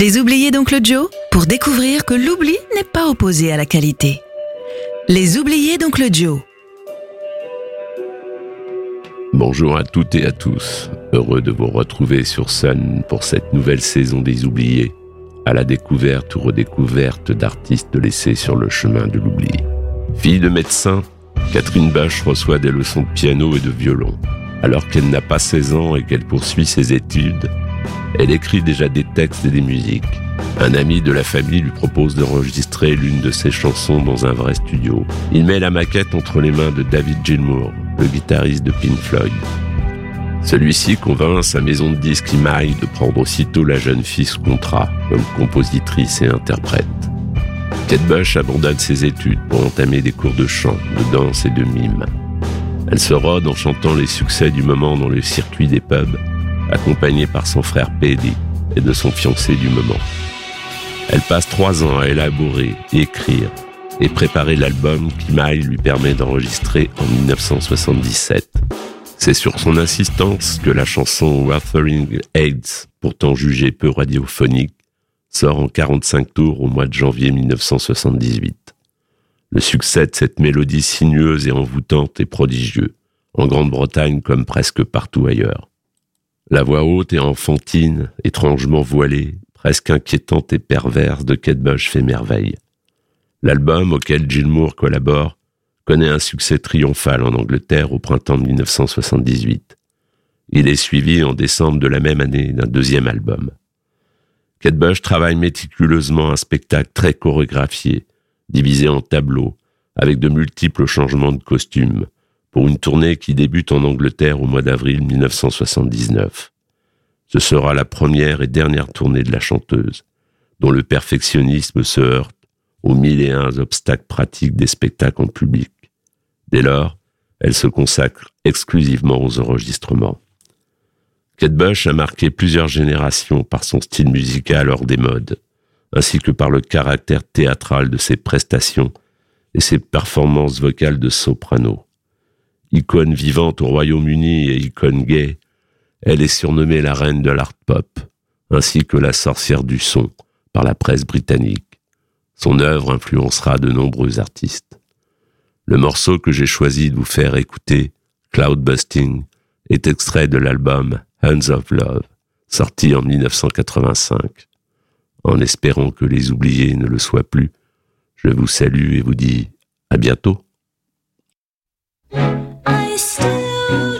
Les oubliés d'Oncle Joe pour découvrir que l'oubli n'est pas opposé à la qualité. Les oubliés d'Oncle Joe. Bonjour à toutes et à tous. Heureux de vous retrouver sur Sun pour cette nouvelle saison des oubliés, à la découverte ou redécouverte d'artistes laissés sur le chemin de l'oubli. Fille de médecin, Catherine Bach reçoit des leçons de piano et de violon. Alors qu'elle n'a pas 16 ans et qu'elle poursuit ses études, elle écrit déjà des textes et des musiques. Un ami de la famille lui propose d'enregistrer l'une de ses chansons dans un vrai studio. Il met la maquette entre les mains de David Gilmour, le guitariste de Pink Floyd. Celui-ci convainc sa maison de disques Imaille de prendre aussitôt la jeune fille sous contrat comme compositrice et interprète. Kate Bush abandonne ses études pour entamer des cours de chant, de danse et de mime. Elle se rôde en chantant les succès du moment dans le circuit des pubs accompagnée par son frère Peddy et de son fiancé du moment. Elle passe trois ans à élaborer, écrire et préparer l'album qu'Imaï lui permet d'enregistrer en 1977. C'est sur son insistance que la chanson Wuthering Aids, pourtant jugée peu radiophonique, sort en 45 tours au mois de janvier 1978. Le succès de cette mélodie sinueuse et envoûtante est prodigieux, en Grande-Bretagne comme presque partout ailleurs. La voix haute et enfantine, étrangement voilée, presque inquiétante et perverse de Kate Bush fait merveille. L'album auquel Gilmour collabore connaît un succès triomphal en Angleterre au printemps 1978. Il est suivi en décembre de la même année d'un deuxième album. Kate Bush travaille méticuleusement un spectacle très chorégraphié, divisé en tableaux, avec de multiples changements de costumes, pour une tournée qui débute en Angleterre au mois d'avril 1979. Ce sera la première et dernière tournée de la chanteuse, dont le perfectionnisme se heurte aux mille et un obstacles pratiques des spectacles en public. Dès lors, elle se consacre exclusivement aux enregistrements. Kate a marqué plusieurs générations par son style musical hors des modes, ainsi que par le caractère théâtral de ses prestations et ses performances vocales de soprano. Icône vivante au Royaume-Uni et icône gay, elle est surnommée la reine de l'art pop, ainsi que la sorcière du son par la presse britannique. Son œuvre influencera de nombreux artistes. Le morceau que j'ai choisi de vous faire écouter, Cloudbusting, est extrait de l'album Hands of Love, sorti en 1985. En espérant que les oubliés ne le soient plus, je vous salue et vous dis à bientôt. I still